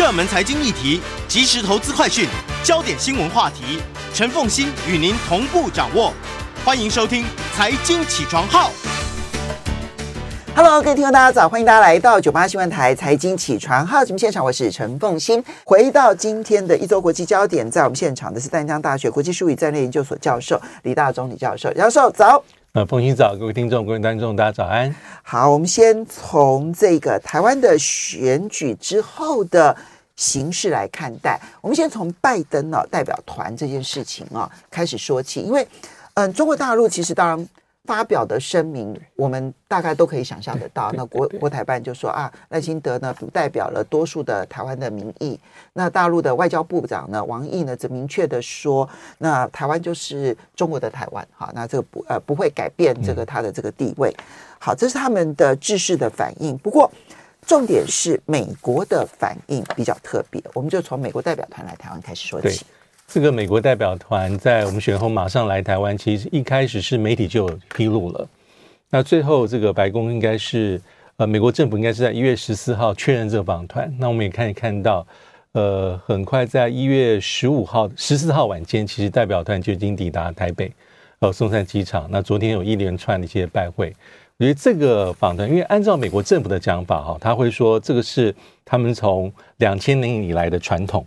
热门财经议题、即时投资快讯、焦点新闻话题，陈凤馨与您同步掌握。欢迎收听《财经起床号》。Hello，各位听众，大家早！欢迎大家来到九八新闻台《财经起床号》节目现场，我是陈凤馨。回到今天的一周国际焦点，在我们现场的是淡江大学国际术语战略研究所教授李大中李教授。教授早。呃，凤馨早，各位听众、各位观众，大家早安。好，我们先从这个台湾的选举之后的形式来看待。我们先从拜登啊代表团这件事情啊开始说起，因为嗯，中国大陆其实当然发表的声明，我们大概都可以想象得到。那国国台办就说啊，赖清德呢不代表了多数的台湾的民意。那大陆的外交部长呢王毅呢则明确的说，那台湾就是中国的台湾。好，那这个不呃不会改变这个他的这个地位。好，这是他们的制式的反应。不过重点是美国的反应比较特别，我们就从美国代表团来台湾开始说起。这个美国代表团在我们选后马上来台湾，其实一开始是媒体就有披露了。那最后这个白宫应该是呃，美国政府应该是在一月十四号确认这个访团。那我们也可以看到，呃，很快在一月十五号、十四号晚间，其实代表团就已经抵达台北，呃，松山机场。那昨天有一连串的一些拜会。我觉得这个访团，因为按照美国政府的讲法哈，他会说这个是他们从两千年以来的传统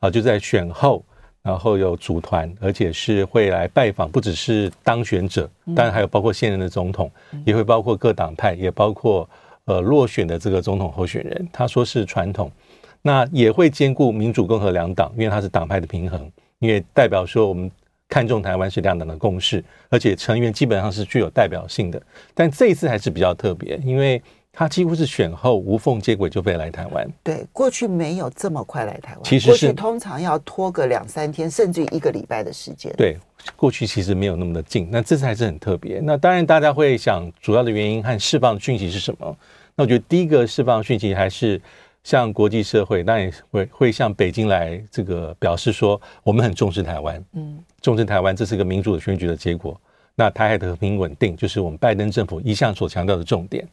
啊，就在选后。然后有组团，而且是会来拜访，不只是当选者，当然还有包括现任的总统，也会包括各党派，也包括呃落选的这个总统候选人。他说是传统，那也会兼顾民主共和两党，因为他是党派的平衡，因为代表说我们看重台湾是两党的共识，而且成员基本上是具有代表性的。但这一次还是比较特别，因为。他几乎是选后无缝接轨就飞来台湾。对，过去没有这么快来台湾。其实是，过去通常要拖个两三天，甚至于一个礼拜的时间。对，过去其实没有那么的近。那这次还是很特别。那当然，大家会想，主要的原因和释放讯息是什么？那我觉得第一个释放讯息还是向国际社会，那也会会向北京来这个表示说，我们很重视台湾，嗯，重视台湾，这是个民主的选举的结果。那台海的和平稳定，就是我们拜登政府一向所强调的重点。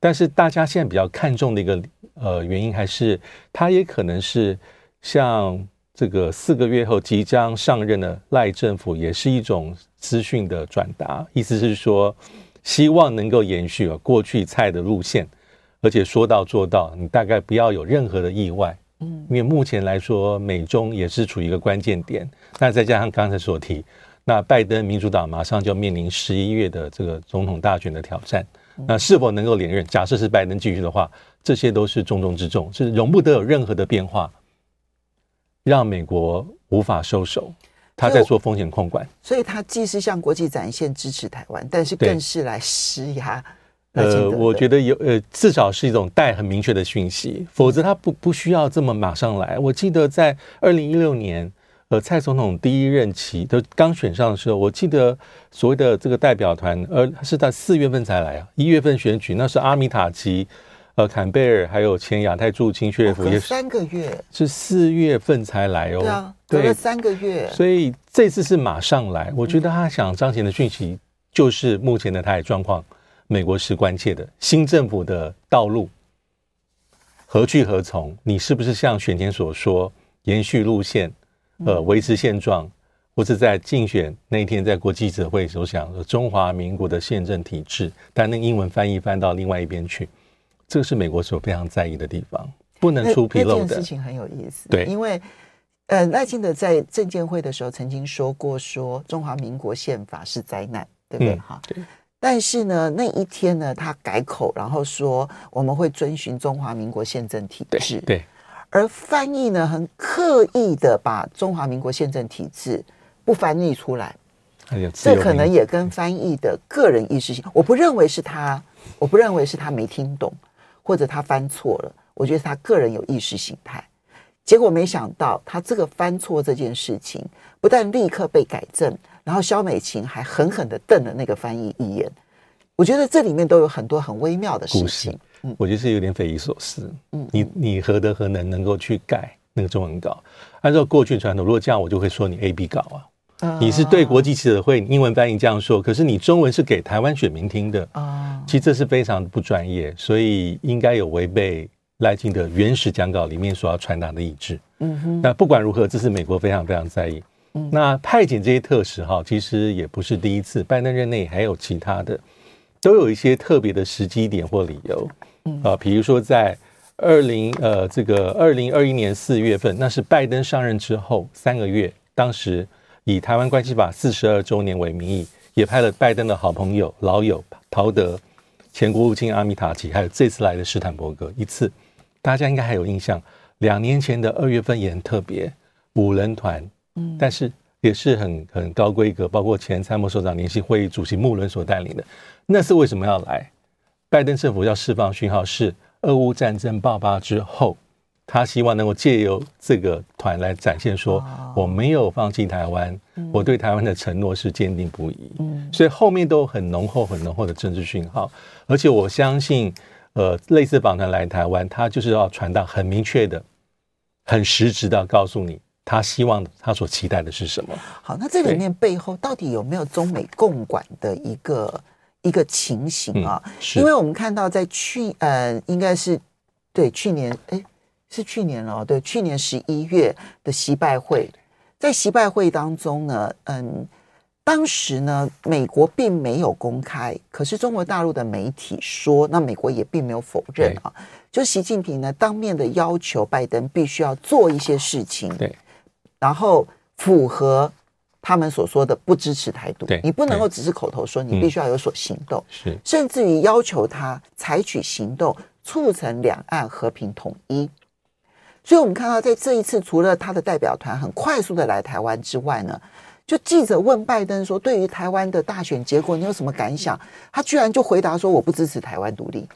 但是大家现在比较看重的一个呃原因，还是他也可能是像这个四个月后即将上任的赖政府，也是一种资讯的转达，意思是说希望能够延续了过去蔡的路线，而且说到做到，你大概不要有任何的意外，嗯，因为目前来说美中也是处于一个关键点，那再加上刚才所提，那拜登民主党马上就要面临十一月的这个总统大选的挑战。那是否能够连任？假设是拜登继续的话，这些都是重中之重，是容不得有任何的变化，让美国无法收手。他在做风险控管，所以他既是向国际展现支持台湾，但是更是来施压。呃，我觉得有呃，至少是一种带很明确的讯息，否则他不不需要这么马上来。我记得在二零一六年。呃，蔡总统第一任期都刚选上的时候，我记得所谓的这个代表团，呃，是在四月份才来啊。一月份选举，那是阿米塔奇、呃，坎贝尔还有前亚太驻青薛列夫，也三个月是四月份才来哦。对啊，隔了三个月。所以这次是马上来，我觉得他想彰显的讯息就是目前的台海状况，美国是关切的。新政府的道路何去何从？你是不是像选前所说延续路线？呃，维持现状，或是在竞选那一天在国际记者会所讲中华民国的宪政体制，但那英文翻译翻到另外一边去，这个是美国所非常在意的地方，不能出纰漏的。这件事情很有意思，对，因为呃，赖清德在证监会的时候曾经说过，说中华民国宪法是灾难，对不对？哈、嗯，对。但是呢，那一天呢，他改口，然后说我们会遵循中华民国宪政体制。对，对，而翻译呢，很刻意的把中华民国宪政体制不翻译出来。这可能也跟翻译的个人意识性，我不认为是他，我不认为是他没听懂，或者他翻错了。我觉得是他个人有意识形态。结果没想到，他这个翻错这件事情，不但立刻被改正，然后肖美琴还狠狠的瞪了那个翻译一眼。我觉得这里面都有很多很微妙的事情。嗯，我觉得是有点匪夷所思。嗯，你你何德何能能够去改那个中文稿？按照过去传统，如果这样，我就会说你 A B 稿啊。你是对国际记者会英文翻译这样说，可是你中文是给台湾选民听的啊，其实这是非常不专业，所以应该有违背赖清德原始讲稿里面所要传达的意志。嗯哼，那不管如何，这是美国非常非常在意。那派遣这些特使哈，其实也不是第一次，拜登任内还有其他的，都有一些特别的时机点或理由。啊，比如说在二零呃这个二零二一年四月份，那是拜登上任之后三个月，当时。以台湾关系法四十二周年为名义，也派了拜登的好朋友、老友陶德、前国务卿阿米塔奇，还有这次来的斯坦伯格一次。大家应该还有印象，两年前的二月份也很特别，五人团，嗯，但是也是很很高规格，包括前参谋首长联席会议主席穆伦所带领的。那是为什么要来？拜登政府要释放讯号，是俄乌战争爆发之后。他希望能够借由这个团来展现说，我没有放弃台湾，我对台湾的承诺是坚定不移。所以后面都很浓厚、很浓厚的政治讯号。而且我相信，呃，类似访团来台湾，他就是要传达很明确的、很实质的告诉你，他希望他所期待的是什么。好，那这里面背后到底有没有中美共管的一个一个情形啊？因为我们看到在去呃，应该是对去年哎。是去年了，对，去年十一月的习拜会，在习拜会当中呢，嗯，当时呢，美国并没有公开，可是中国大陆的媒体说，那美国也并没有否认啊，就习近平呢当面的要求拜登必须要做一些事情，对，然后符合他们所说的不支持台独，你不能够只是口头说，你必须要有所行动，是，甚至于要求他采取行动，促成两岸和平统一。所以，我们看到，在这一次，除了他的代表团很快速的来台湾之外呢，就记者问拜登说：“对于台湾的大选结果，你有什么感想？”他居然就回答说：“我不支持台湾独立。”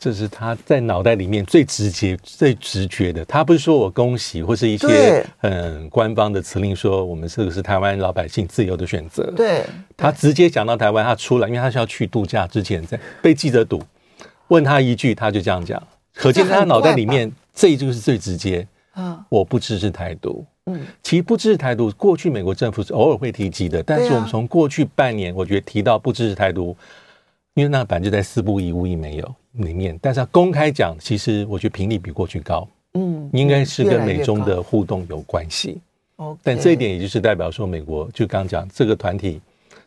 这是他在脑袋里面最直接、最直觉的。他不是说我恭喜，或是一些很官方的辞令说我们这个是台湾老百姓自由的选择。对，他直接讲到台湾，他出来，因为他是要去度假之前，在被记者堵，问他一句，他就这样讲，可见他脑袋里面。这一就是最直接，啊，我不支持台独。嗯，其实不支持台独，过去美国政府是偶尔会提及的，但是我们从过去半年，我觉得提到不支持台独，因为那版就在四不一无一没有里面，但是要公开讲，其实我觉得频率比过去高。嗯，应该是跟美中的互动有关系。哦，但这一点也就是代表说，美国就刚讲这个团体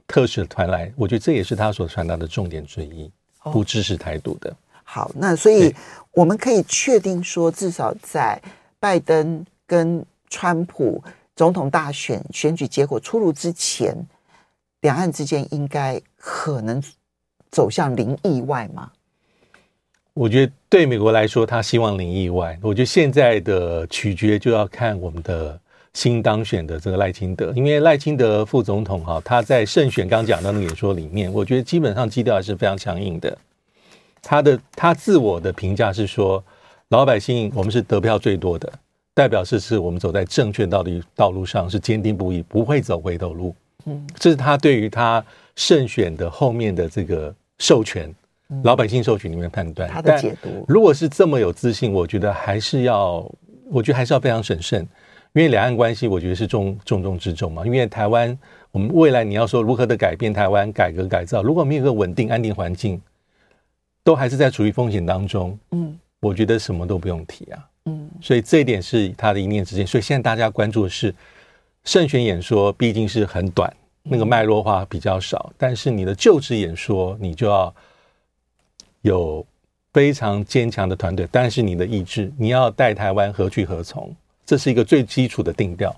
特使团来，我觉得这也是他所传达的重点之一，不支持台独的。好，那所以我们可以确定说，至少在拜登跟川普总统大选选举结果出炉之前，两岸之间应该可能走向零意外吗？我觉得对美国来说，他希望零意外。我觉得现在的取决就要看我们的新当选的这个赖清德，因为赖清德副总统哈，他在胜选刚讲到那个演说里面，我觉得基本上基调还是非常强硬的。他的他自我的评价是说，老百姓我们是得票最多的，代表是是我们走在正确道路道路上是坚定不移，不会走回头路。嗯，这是他对于他胜选的后面的这个授权，老百姓授权里面判断他的解读。如果是这么有自信，我觉得还是要，我觉得还是要非常审慎，因为两岸关系我觉得是重重中之重嘛。因为台湾，我们未来你要说如何的改变台湾改革改造，如果没有一个稳定安定环境。都还是在处于风险当中，嗯，我觉得什么都不用提啊，嗯，所以这一点是他的一念之间。所以现在大家关注的是胜选演说，毕竟是很短，那个脉络化比较少。但是你的就职演说，你就要有非常坚强的团队，但是你的意志，你要带台湾何去何从，这是一个最基础的定调。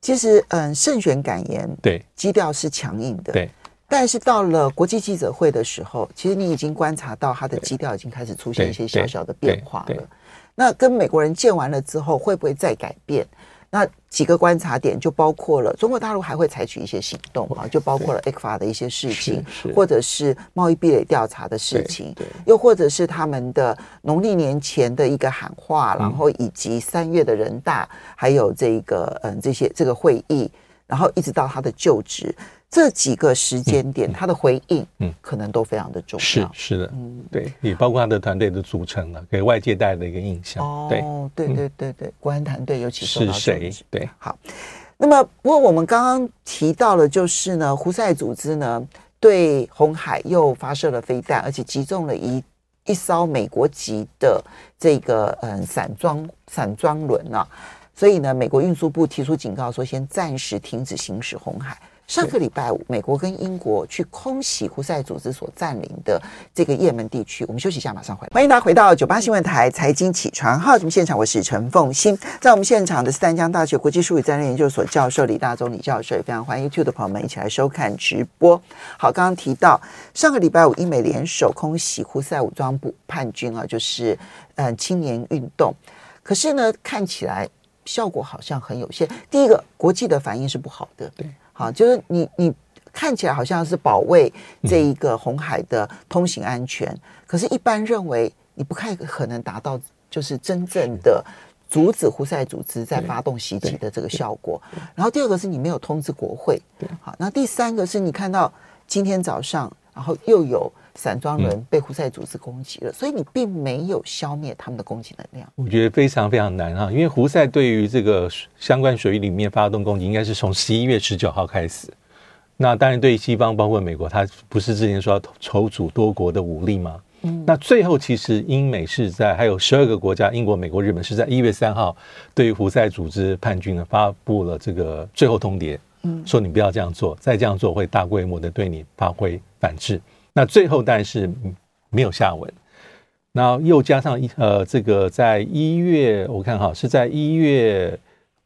其实，嗯，胜选感言，对，基调是强硬的，对。但是到了国际记者会的时候，其实你已经观察到他的基调已经开始出现一些小小的变化了。那跟美国人见完了之后，会不会再改变？那几个观察点就包括了中国大陆还会采取一些行动啊，就包括了 ECFA 的一些事情，或者是贸易壁垒调查的事情，又或者是他们的农历年前的一个喊话，然后以及三月的人大，还有这个嗯这些这个会议，然后一直到他的就职。这几个时间点，他的回应，嗯，可能都非常的重要。是是的，嗯，对，也包括他的团队的组成了，给外界带来的一个印象。哦，对对对对对，国安团队尤其是谁？对，好。那么，不过我们刚刚提到了，就是呢，胡塞组织呢对红海又发射了飞弹，而且击中了一一艘美国籍的这个嗯散装散装轮啊，所以呢，美国运输部提出警告说，先暂时停止行驶红海。上个礼拜五，美国跟英国去空袭胡塞组织所占领的这个也门地区。我们休息一下，马上回来。欢迎大家回到九八新闻台财经起床号节目现场，我是陈凤欣。在我们现场的是淡江大学国际术语战略研究所教授李大中李教授，也非常欢迎 YouTube 的朋友们一起来收看直播。好，刚刚提到上个礼拜五，英美联手空袭胡塞武装部叛军啊，就是嗯青年运动。可是呢，看起来效果好像很有限。第一个，国际的反应是不好的。对。好，就是你，你看起来好像是保卫这一个红海的通行安全，嗯、可是，一般认为你不太可能达到，就是真正的阻止胡塞组织在发动袭击的这个效果。然后，第二个是你没有通知国会。好，那第三个是你看到今天早上，然后又有散装轮被胡塞组织攻击了，所以你并没有消灭他们的攻击能量。我觉得非常非常难哈，因为胡塞对于这个相关水域里面发动攻击，应该是从十一月十九号开始。那当然，对于西方，包括美国，他不是之前说要筹组多国的武力吗？嗯。那最后，其实英美是在还有十二个国家，英国、美国、日本是在一月三号，对于胡塞组织叛军呢发布了这个最后通牒，嗯，说你不要这样做，再这样做会大规模的对你发挥反制。那最后但是没有下文，然后又加上一呃，这个在一月我看哈是在一月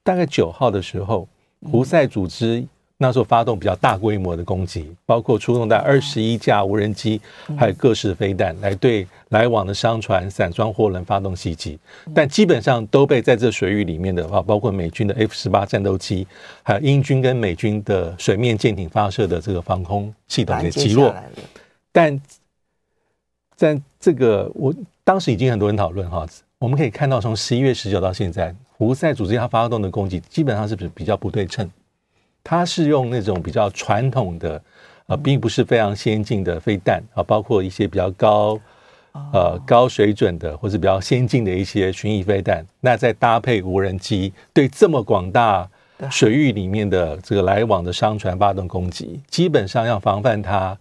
大概九号的时候，胡塞组织那时候发动比较大规模的攻击，包括出动在二十一架无人机，还有各式飞弹来对来往的商船、散装货轮发动袭击，但基本上都被在这水域里面的话，包括美军的 F 十八战斗机，还有英军跟美军的水面舰艇发射的这个防空系统给击落。但在这个，我当时已经很多人讨论哈，我们可以看到，从十一月十九到现在，胡塞组织它发动的攻击基本上是不是比较不对称？它是用那种比较传统的，呃，并不是非常先进的飞弹啊，包括一些比较高呃高水准的或者比较先进的一些巡弋飞弹，那再搭配无人机，对这么广大水域里面的这个来往的商船发动攻击，基本上要防范它。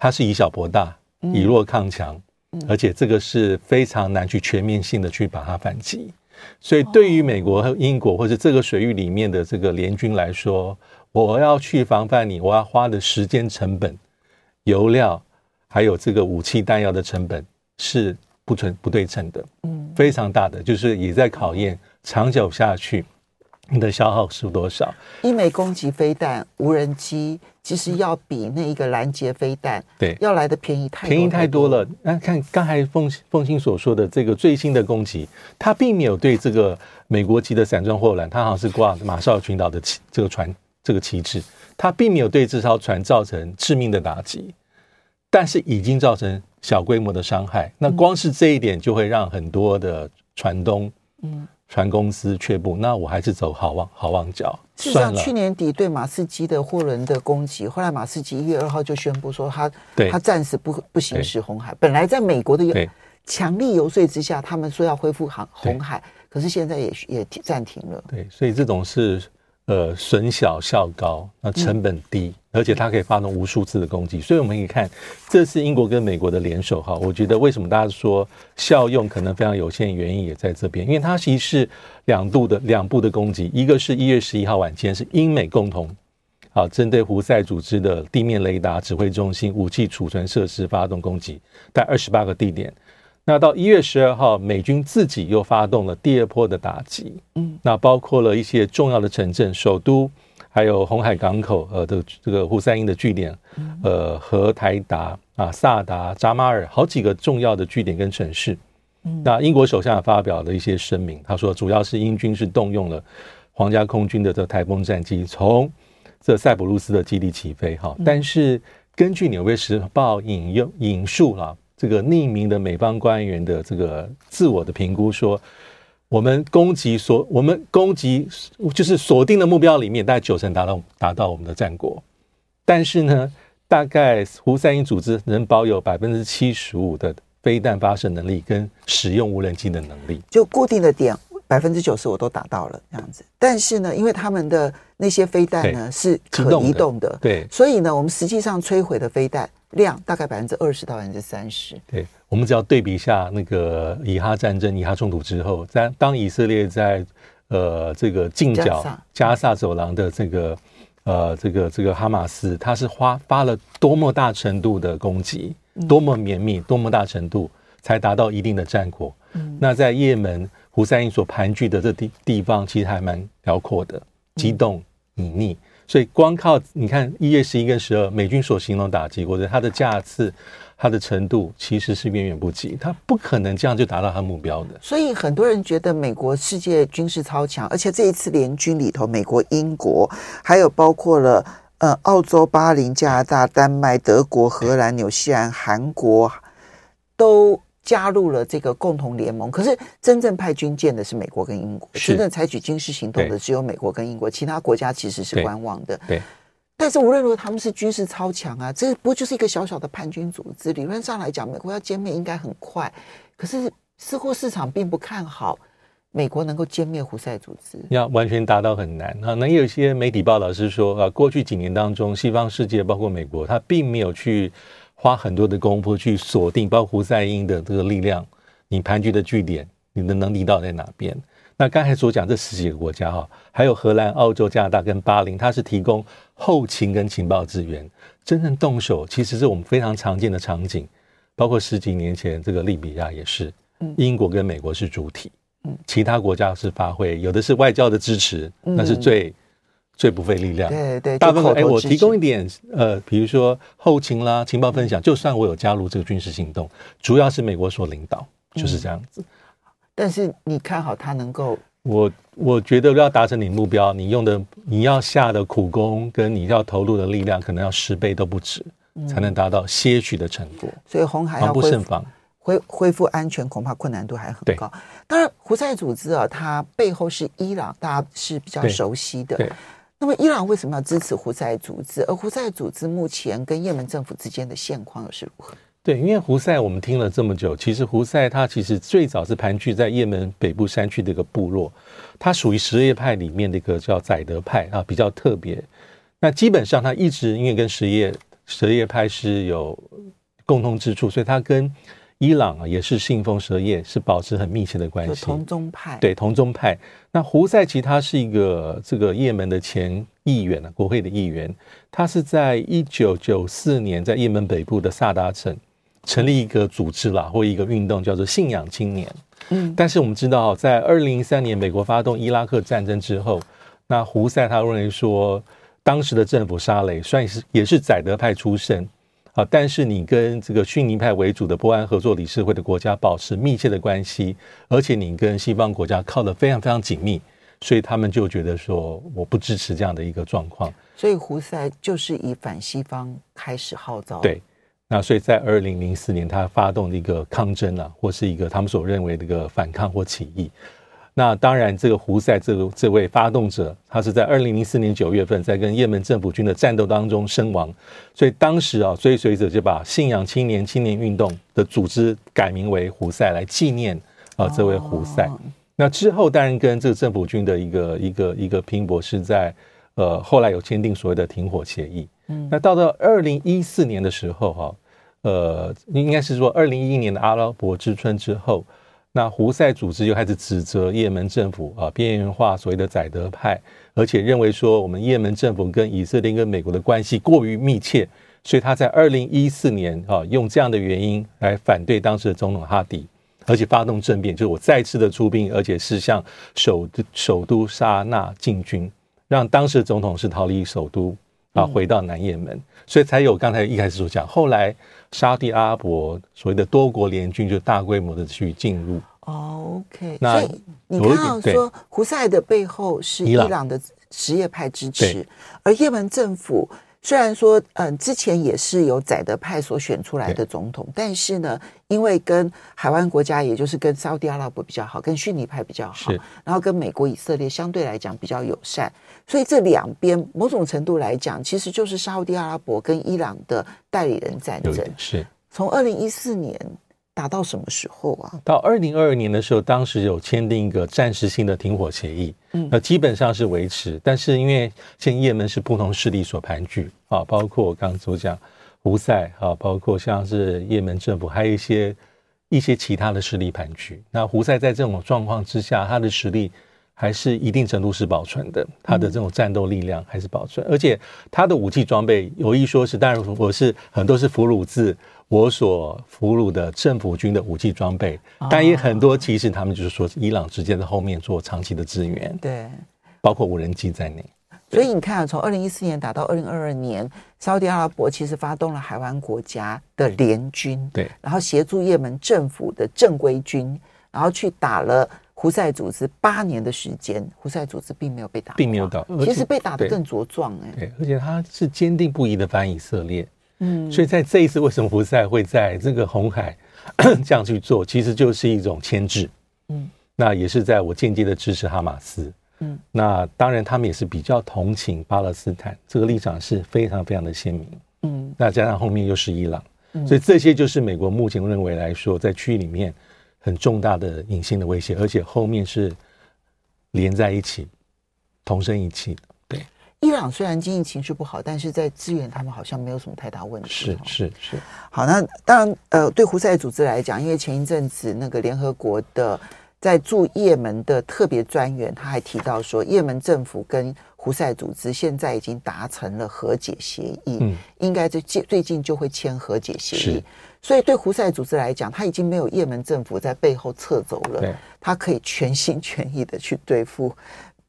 它是以小博大，以弱抗强，而且这个是非常难去全面性的去把它反击。所以，对于美国和英国或者这个水域里面的这个联军来说，我要去防范你，我要花的时间成本、油料，还有这个武器弹药的成本是不成不对称的，嗯，非常大的，就是也在考验长久下去。你的消耗是多少？一枚攻击飞弹、无人机，其实要比那一个拦截飞弹对要来的便宜太便宜太多了。那看刚才凤凤馨所说的这个最新的攻击，它并没有对这个美国籍的散装货轮，它好像是挂马绍尔群岛的旗这个船这个旗帜，它并没有对这艘船造成致命的打击，但是已经造成小规模的伤害。那光是这一点就会让很多的船东嗯。船公司却步，那我还是走好望好望角。事实上，去年底对马士基的货轮的攻击，后来马士基一月二号就宣布说他，他他暂时不不行使红海。本来在美国的强力游说之下，他们说要恢复航红海，可是现在也也暂停了。对，所以这种是。呃，损小效高，那成本低，而且它可以发动无数次的攻击，所以我们可以看，这是英国跟美国的联手哈。我觉得为什么大家说效用可能非常有限，原因也在这边，因为它其实是两度的两部的攻击，一个是一月十一号晚间是英美共同好，针对胡塞组织的地面雷达指挥中心、武器储存设施发动攻击，在二十八个地点。那到一月十二号，美军自己又发动了第二波的打击，嗯，那包括了一些重要的城镇，首都还有红海港口呃的这个胡塞因的据点，呃和台达啊、萨达、扎马尔好几个重要的据点跟城市。那英国首相发表了一些声明，他说主要是英军是动用了皇家空军的这台风战机从这塞浦路斯的基地起飞哈，但是根据《纽约时报》引用引述了这个匿名的美方官员的这个自我的评估说，我们攻击所我们攻击就是锁定的目标里面，大概九成达到达到我们的战果，但是呢，大概胡塞因组织能保有百分之七十五的飞弹发射能力跟使用无人机的能力，就固定的点。百分之九十我都达到了这样子，但是呢，因为他们的那些飞弹呢是可移动的，对，所以呢，我们实际上摧毁的飞弹量大概百分之二十到百分之三十。对，我们只要对比一下那个以哈战争、以哈冲突之后，在当以色列在呃这个近角加萨走廊的这个呃这个这个哈马斯，他是花发了多么大程度的攻击，多么绵密，多么大程度才达到一定的战果。嗯，那在也门。胡塞因所盘踞的这地地方其实还蛮辽阔的，激动隐匿，所以光靠你看一月十一跟十二美军所形容打击，或者它的架次、它的程度，其实是远远不及，它不可能这样就达到它目标的。所以很多人觉得美国世界军事超强，而且这一次联军里头，美国、英国还有包括了呃澳洲、巴林、加拿大、丹麦、德国、荷兰、纽西兰、韩国都。加入了这个共同联盟，可是真正派军舰的是美国跟英国，真正采取军事行动的只有美国跟英国，其他国家其实是观望的。对，但是无论如何，他们是军事超强啊，这不就是一个小小的叛军组织？理论上来讲，美国要歼灭应该很快，可是似乎市场并不看好美国能够歼灭胡塞组织，要完全达到很难啊。那有一些媒体报道是说啊，过去几年当中，西方世界包括美国，他并没有去。花很多的功夫去锁定，包括胡塞因的这个力量，你盘踞的据点，你的能力到底在哪边？那刚才所讲这十几个国家哈，还有荷兰、澳洲、加拿大跟巴林，它是提供后勤跟情报资源，真正动手其实是我们非常常见的场景，包括十几年前这个利比亚也是，英国跟美国是主体，其他国家是发挥，有的是外交的支持，那是最。最不费力量，对对，大部分哎，我提供一点呃，比如说后勤啦、情报分享，就算我有加入这个军事行动，主要是美国所领导，就是这样子。但是你看好他能够？我我觉得要达成你目标，你用的你要下的苦功跟你要投入的力量，可能要十倍都不止，才能达到些许的成果。所以红海要不胜防，恢恢复安全，恐怕困难度还很高。当然，胡塞组织啊，它背后是伊朗，大家是比较熟悉的。那么，伊朗为什么要支持胡塞组织？而胡塞组织目前跟也门政府之间的现况又是如何？对，因为胡塞我们听了这么久，其实胡塞它其实最早是盘踞在也门北部山区的一个部落，它属于什叶派里面的一个叫宰德派啊，比较特别。那基本上它一直因为跟什叶什叶派是有共通之处，所以它跟伊朗啊，也是信奉什叶，是保持很密切的关系。同宗派，对同宗派。那胡塞其实他是一个这个也门的前议员啊，国会的议员。他是在一九九四年在也门北部的萨达城成立一个组织啦，或一个运动，叫做信仰青年。嗯，但是我们知道，在二零零三年美国发动伊拉克战争之后，那胡塞他认为说，当时的政府沙雷算是也是宰德派出身。啊，但是你跟这个逊尼派为主的波安合作理事会的国家保持密切的关系，而且你跟西方国家靠得非常非常紧密，所以他们就觉得说，我不支持这样的一个状况。所以胡塞就是以反西方开始号召。对，那所以在二零零四年，他发动的一个抗争啊，或是一个他们所认为的一个反抗或起义。那当然，这个胡塞这个这位发动者，他是在二零零四年九月份在跟也门政府军的战斗当中身亡，所以当时啊，追随者就把信仰青年青年运动的组织改名为胡塞来纪念啊这位胡塞。那之后当然跟这个政府军的一个一个一个拼搏是在呃后来有签订所谓的停火协议。嗯，那到了二零一四年的时候哈，呃，应该是说二零一一年的阿拉伯之春之后。那胡塞组织又开始指责也门政府啊边缘化所谓的宰德派，而且认为说我们也门政府跟以色列跟美国的关系过于密切，所以他在二零一四年啊用这样的原因来反对当时的总统哈迪，而且发动政变，就是我再次的出兵，而且是向首首都沙那进军。让当时的总统是逃离首都啊，回到南也门，所以才有刚才一开始所讲，后来沙地阿拉伯所谓的多国联军就大规模的去进入。OK，那所以你看到说胡塞的背后是伊朗的什叶派支持，而也门政府。虽然说，嗯，之前也是由宰德派所选出来的总统，但是呢，因为跟海湾国家，也就是跟沙乌地阿拉伯比较好，跟逊尼派比较好，然后跟美国、以色列相对来讲比较友善，所以这两边某种程度来讲，其实就是沙乌地阿拉伯跟伊朗的代理人战争。是，从二零一四年。打到什么时候啊？到二零二二年的时候，当时有签订一个暂时性的停火协议，嗯，那基本上是维持。但是因为现在叶门是不同势力所盘踞啊，包括我刚刚所讲胡塞啊，包括像是也门政府，还有一些一些其他的势力盘踞。那胡塞在这种状况之下，他的实力还是一定程度是保存的，他的这种战斗力量还是保存，而且他的武器装备有一说是，当然我是很多是俘虏自。我所俘虏的政府军的武器装备，但也很多，其实他们就是说，伊朗直接在后面做长期的支援，对，包括无人机在内。所以你看，从二零一四年打到二零二二年，沙特阿拉伯其实发动了海湾国家的联军，对，然后协助也门政府的正规军，然后去打了胡塞组织八年的时间，胡塞组织并没有被打，并没有打，其实被打得更茁壮哎，对，而且他是坚定不移的反以色列。嗯，所以在这一次，为什么胡塞会在这个红海 这样去做？其实就是一种牵制。嗯，那也是在我间接的支持哈马斯。嗯，那当然他们也是比较同情巴勒斯坦，这个立场是非常非常的鲜明。嗯，那加上后面又是伊朗，所以这些就是美国目前认为来说，在区域里面很重大的隐性的威胁，而且后面是连在一起，同声一气。伊朗虽然经济情绪不好，但是在支援他们好像没有什么太大问题。是是是。好，那当然，呃，对胡塞组织来讲，因为前一阵子那个联合国的在驻也门的特别专员，他还提到说，也门政府跟胡塞组织现在已经达成了和解协议，嗯，应该最近最近就会签和解协议。所以对胡塞组织来讲，他已经没有也门政府在背后撤走了，对，他可以全心全意的去对付。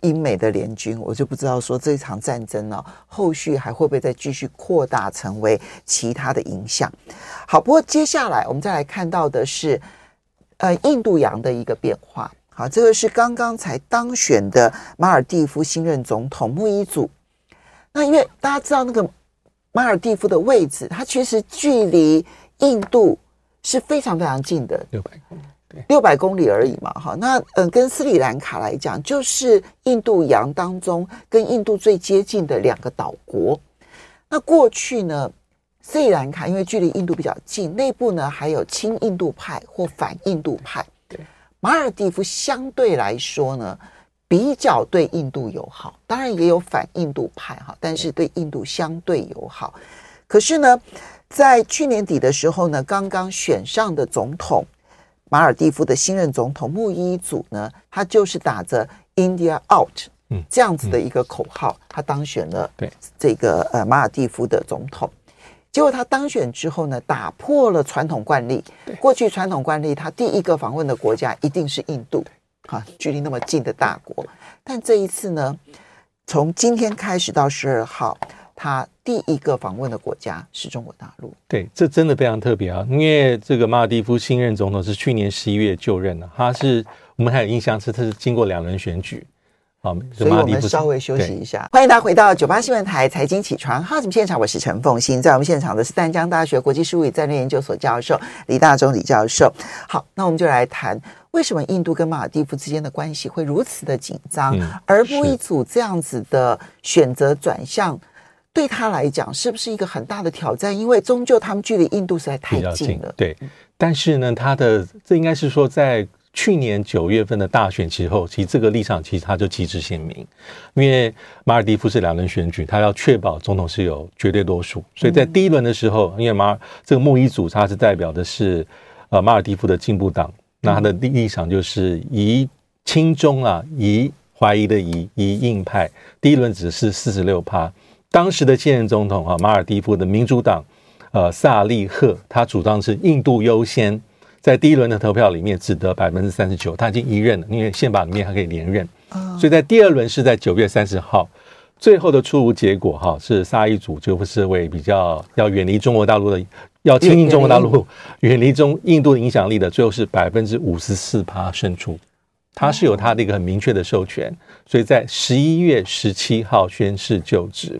英美的联军，我就不知道说这场战争呢、后续还会不会再继续扩大成为其他的影响？好，不过接下来我们再来看到的是，呃，印度洋的一个变化。好，这个是刚刚才当选的马尔地夫新任总统穆伊祖。那因为大家知道那个马尔地夫的位置，它其实距离印度是非常非常近的，六百公里。六百公里而已嘛，哈，那嗯，跟斯里兰卡来讲，就是印度洋当中跟印度最接近的两个岛国。那过去呢，斯里兰卡因为距离印度比较近，内部呢还有亲印度派或反印度派。对，马尔蒂夫相对来说呢，比较对印度友好，当然也有反印度派哈，但是对印度相对友好。可是呢，在去年底的时候呢，刚刚选上的总统。马尔蒂夫的新任总统穆伊祖呢，他就是打着 “India Out” 这样子的一个口号，他当选了这个呃马尔地夫的总统。结果他当选之后呢，打破了传统惯例。过去传统惯例，他第一个访问的国家一定是印度，哈，距离那么近的大国。但这一次呢，从今天开始到十二号。他第一个访问的国家是中国大陆，对，这真的非常特别啊！因为这个马尔蒂夫新任总统是去年十一月就任的，他是我们还有印象是他是经过两轮选举，好，所以我们稍微休息一下，欢迎大家回到九八新闻台财经起床号节目现场，我是陈凤欣，在我们现场的是淡江大学国际事务与战略研究所教授李大中李教授。好，那我们就来谈为什么印度跟马尔蒂夫之间的关系会如此的紧张，嗯、而不一组这样子的选择转向。对他来讲，是不是一个很大的挑战？因为终究他们距离印度实在太近了。近对，但是呢，他的这应该是说，在去年九月份的大选之后，其实这个立场其实他就旗帜鲜明。因为马尔蒂夫是两轮选举，他要确保总统是有绝对多数，所以在第一轮的时候，因为马尔这个穆伊祖他是代表的是呃马尔蒂夫的进步党，那他的立场就是疑亲中啊，疑怀疑的疑疑硬派，第一轮只是四十六趴。当时的现任总统啊，马尔蒂夫的民主党，呃，萨利赫，他主张是印度优先，在第一轮的投票里面只得百分之三十九，他已经一任了，因为宪法里面还可以连任，所以在第二轮是在九月三十号，最后的出炉结果哈，是沙伊组就是为比较要远离中国大陆的，要亲近中国大陆，远离。中印度的影响力的，最后是百分之五十四趴胜出，他是有他的一个很明确的授权，所以在十一月十七号宣誓就职。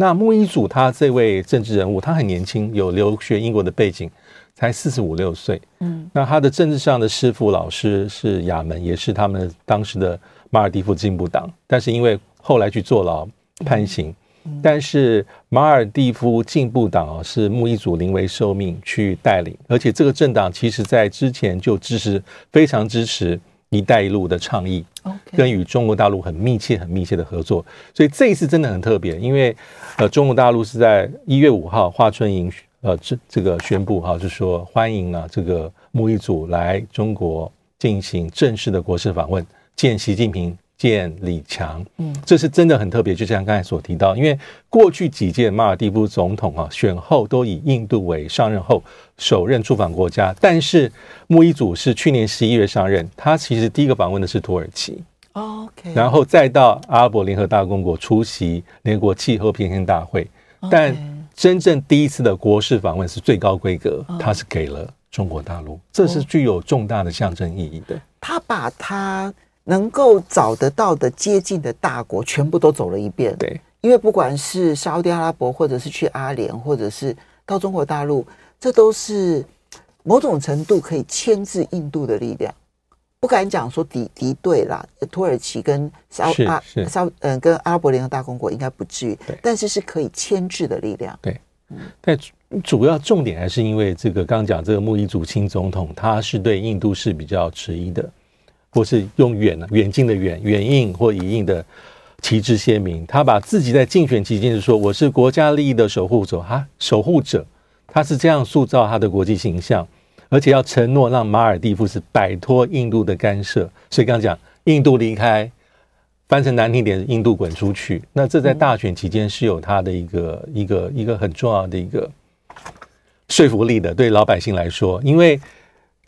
那穆伊祖他这位政治人物，他很年轻，有留学英国的背景，才四十五六岁。嗯，那他的政治上的师傅老师是亚门，也是他们当时的马尔蒂夫进步党，但是因为后来去坐牢判刑，但是马尔蒂夫进步党啊是穆伊祖临危受命去带领，而且这个政党其实在之前就支持非常支持“一带一路”的倡议，跟与中国大陆很密切、很密切的合作，所以这一次真的很特别，因为呃中国大陆是在一月五号华春莹呃这这个宣布哈，就是说欢迎啊这个木一祖来中国进行正式的国事访问，见习近平。见李强，嗯，这是真的很特别。就像刚才所提到，因为过去几届马尔蒂夫总统啊选后都以印度为上任后首任出访国家，但是穆伊祖是去年十一月上任，他其实第一个访问的是土耳其，OK，然后再到阿拉伯联合大公国出席联合国气候变迁大会，但真正第一次的国事访问是最高规格，他是给了中国大陆，这是具有重大的象征意义的。他把他。能够找得到的接近的大国，全部都走了一遍。对，因为不管是沙乌地阿拉伯，或者是去阿联，或者是到中国大陆，这都是某种程度可以牵制印度的力量。不敢讲说敌敌对啦，土耳其跟沙阿沙嗯跟阿拉伯联合大公国应该不至于，但是是可以牵制的力量。对，但主要重点还是因为这个刚刚讲这个穆伊祖亲总统，他是对印度是比较迟疑的。或是用远呢远近的远远印或以印的旗帜鲜明，他把自己在竞选期间就说我是国家利益的守护者哈，守护者，他是这样塑造他的国际形象，而且要承诺让马尔地夫是摆脱印度的干涉。所以刚刚讲印度离开，翻成难听点，印度滚出去。那这在大选期间是有他的一个一个一个很重要的一个说服力的，对老百姓来说，因为。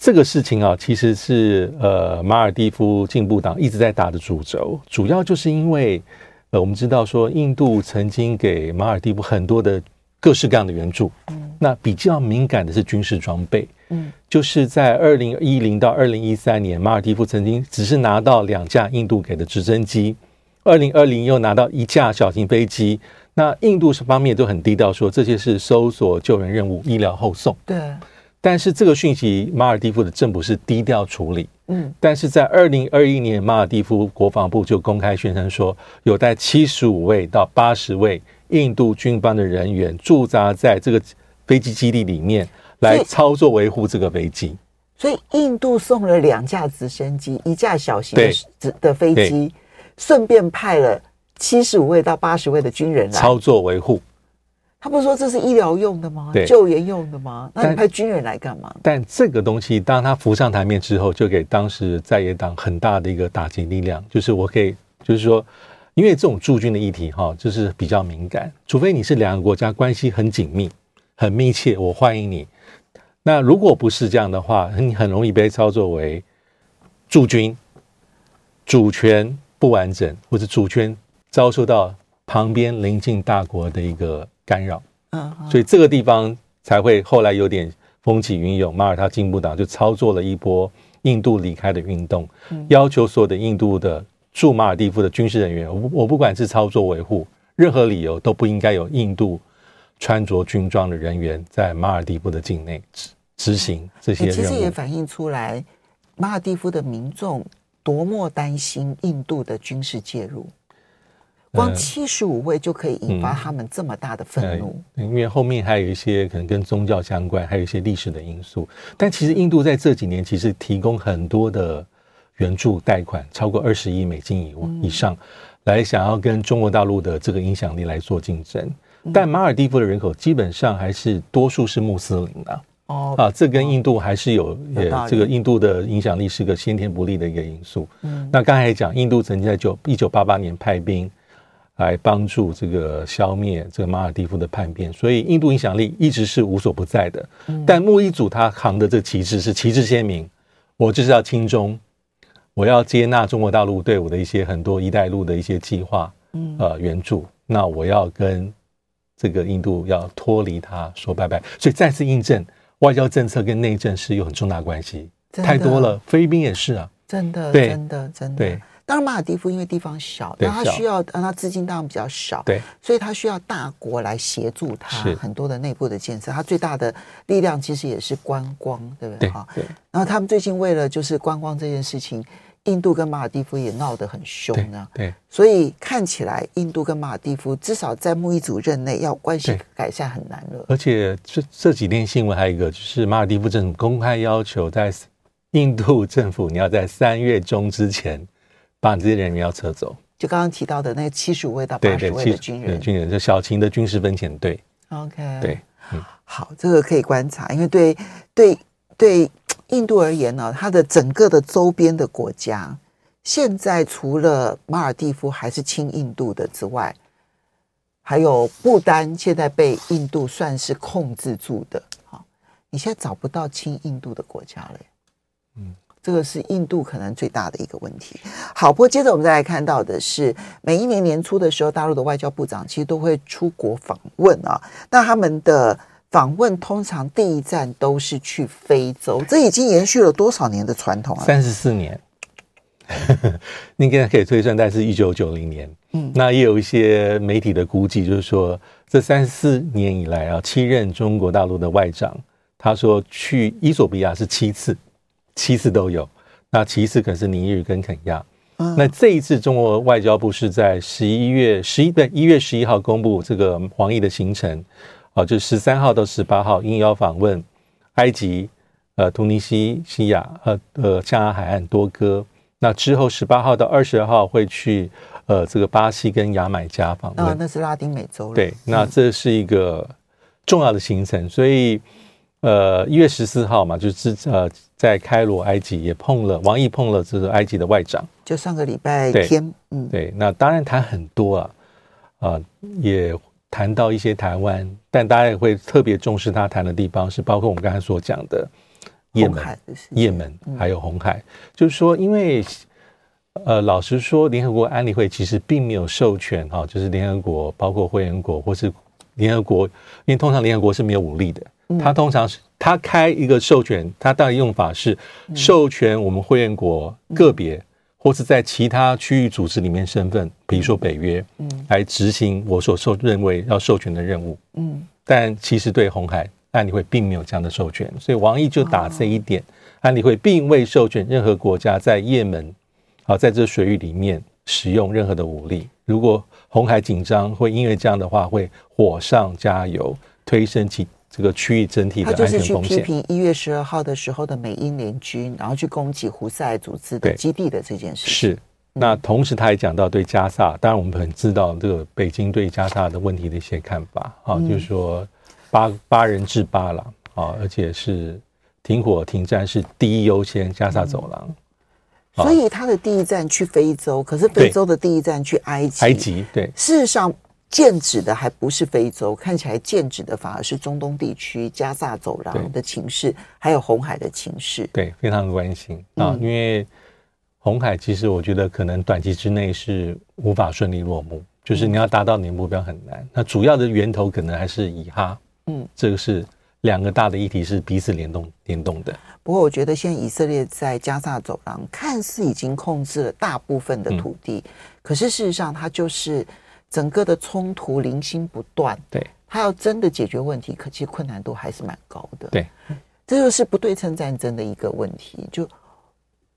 这个事情啊，其实是呃马尔地夫进步党一直在打的主轴，主要就是因为呃我们知道说印度曾经给马尔蒂夫很多的各式各样的援助，嗯，那比较敏感的是军事装备，嗯，就是在二零一零到二零一三年，马尔蒂夫曾经只是拿到两架印度给的直升机，二零二零又拿到一架小型飞机，那印度是方面都很低调说这些是搜索救援任务、医疗后送，对。但是这个讯息，马尔地夫的政府是低调处理。嗯，但是在二零二一年，马尔地夫国防部就公开宣称说，有带七十五位到八十位印度军方的人员驻扎在这个飞机基地里面，来操作维护这个飞机。所以，印度送了两架直升机，一架小型的的飞机，顺便派了七十五位到八十位的军人来操作维护。他不是说这是医疗用的吗？救援用的吗？那你派军人来干嘛？但，但这个东西，当他浮上台面之后，就给当时在野党很大的一个打击力量。就是我可以，就是说，因为这种驻军的议题，哈，就是比较敏感。除非你是两个国家关系很紧密、很密切，我欢迎你。那如果不是这样的话，你很容易被操作为驻军，主权不完整，或者主权遭受到旁边邻近大国的一个。干扰，嗯，所以这个地方才会后来有点风起云涌，马耳他进步党就操作了一波印度离开的运动，要求所有的印度的驻马尔蒂夫的军事人员，我我不管是操作维护，任何理由都不应该有印度穿着军装的人员在马尔蒂夫的境内执执行这些任务。其实也反映出来马尔蒂夫的民众多么担心印度的军事介入。光七十五位就可以引发他们这么大的愤怒，嗯，因为后面还有一些可能跟宗教相关，还有一些历史的因素。但其实印度在这几年其实提供很多的援助贷款，超过二十亿美金以以上，来想要跟中国大陆的这个影响力来做竞争。但马尔地夫的人口基本上还是多数是穆斯林的哦，啊，这跟印度还是有也这个印度的影响力是个先天不利的一个因素。嗯，那刚才讲，印度曾经在九一九八八年派兵。来帮助这个消灭这个马尔蒂夫的叛变，所以印度影响力一直是无所不在的。但莫伊祖他扛的这个旗帜是旗帜鲜明，我就是要亲中，我要接纳中国大陆对我的一些很多“一带一路”的一些计划，呃援助，那我要跟这个印度要脱离他说拜拜。所以再次印证，外交政策跟内政是有很重大关系，太多了。菲律宾也是啊，真的，对。真的，真的。对。当然，马尔蒂夫因为地方小，那他需要，让他资金当然比较少，对，所以他需要大国来协助他很多的内部的建设。他最大的力量其实也是观光，对不对？哈，对。然后他们最近为了就是观光这件事情，印度跟马尔蒂夫也闹得很凶呢。对，所以看起来印度跟马尔蒂夫至少在穆伊祖任内要关系改善很难了。而且这这几天新闻还有一个就是马尔蒂夫政府公开要求，在印度政府你要在三月中之前。把你这些人员要撤走，就刚刚提到的那七十五位到八十位的军人，军人就小型的军事分遣队。OK，对，嗯，好，这个可以观察，因为对对对印度而言呢，它的整个的周边的国家，现在除了马尔蒂夫还是亲印度的之外，还有不丹，现在被印度算是控制住的。好，你现在找不到亲印度的国家了，嗯。这个是印度可能最大的一个问题。好，不过接着我们再来看到的是，每一年年初的时候，大陆的外交部长其实都会出国访问啊。那他们的访问通常第一站都是去非洲，这已经延续了多少年的传统啊？三十四年，应该可以推算，但是一九九零年。嗯，那也有一些媒体的估计，就是说这三十四年以来啊，七任中国大陆的外长，他说去伊索比亚是七次。七次都有，那其次可能是尼日跟肯亚。嗯、那这一次中国外交部是在十一月十一对一月十一号公布这个黄奕的行程，啊，就十三号到十八号应邀访问埃及、呃，突尼西西亚、呃呃，象牙海岸多哥。那之后十八号到二十二号会去呃这个巴西跟牙买加访问。啊，那是拉丁美洲。对，那这是一个重要的行程，所以呃一月十四号嘛，就是呃。在开罗，埃及也碰了王毅，碰了这个埃及的外长，就上个礼拜天，对嗯，对，那当然谈很多啊，啊、呃，也谈到一些台湾，但大家也会特别重视他谈的地方，是包括我们刚才所讲的也门、也门还有红海，嗯、就是说，因为呃，老实说，联合国安理会其实并没有授权哈、哦，就是联合国包括会员国或是联合国，因为通常联合国是没有武力的，他通常是。他开一个授权，他大概用法是授权我们会员国个别，或是在其他区域组织里面身份，比如说北约，嗯，来执行我所受认为要授权的任务，嗯，但其实对红海安理会并没有这样的授权，所以王毅就打这一点，安理会并未授权任何国家在也门，好，在这水域里面使用任何的武力。如果红海紧张，会因为这样的话会火上加油，推升起。这个区域整体的安全风险。他就是去批评一月十二号的时候的美英联军，然后去攻击胡塞组织的基地的这件事。是。那同时，他也讲到对加萨，当然我们很知道这个北京对加萨的问题的一些看法啊，就是说八八人制八郎啊，而且是停火停战是第一优先，加萨走廊。所以他的第一站去非洲，可是非洲的第一站去埃及。埃及对。事实上。剑指的还不是非洲，看起来剑指的反而是中东地区加萨走廊的情势，还有红海的情势。对，非常的关心啊，嗯、因为红海其实我觉得可能短期之内是无法顺利落幕，就是你要达到你的目标很难。那主要的源头可能还是以哈，嗯，这个是两个大的议题是彼此联动联动的。不过我觉得现在以色列在加萨走廊看似已经控制了大部分的土地，嗯、可是事实上它就是。整个的冲突零星不断，对，他要真的解决问题，可其实困难度还是蛮高的。对，这就是不对称战争的一个问题。就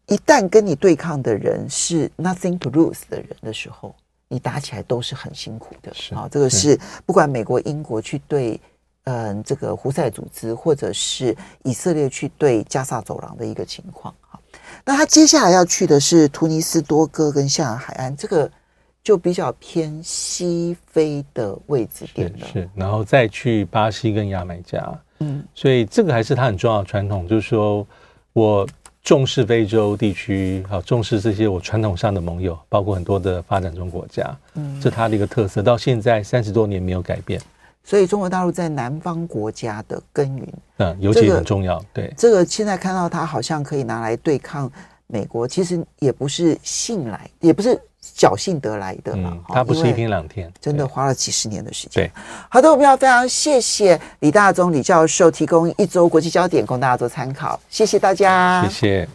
一旦跟你对抗的人是 nothing to lose 的人的时候，你打起来都是很辛苦的。是啊，这个是不管美国、英国去对嗯这个胡塞组织，或者是以色列去对加萨走廊的一个情况。好，那他接下来要去的是突尼斯多哥跟象牙海岸这个。就比较偏西非的位置点了，是，然后再去巴西跟牙买加，嗯，所以这个还是它很重要的传统，就是说我重视非洲地区，好重视这些我传统上的盟友，包括很多的发展中国家，嗯，这他的一个特色，到现在三十多年没有改变。所以中国大陆在南方国家的耕耘，嗯，尤其很重要，这个、对，这个现在看到它好像可以拿来对抗美国，其实也不是信赖，也不是。侥幸得来的嘛。嗯，他不是一天两天，真的花了几十年的时间。对，好的，我们要非常谢谢李大宗李教授提供一周国际焦点供大家做参考，谢谢大家，谢谢。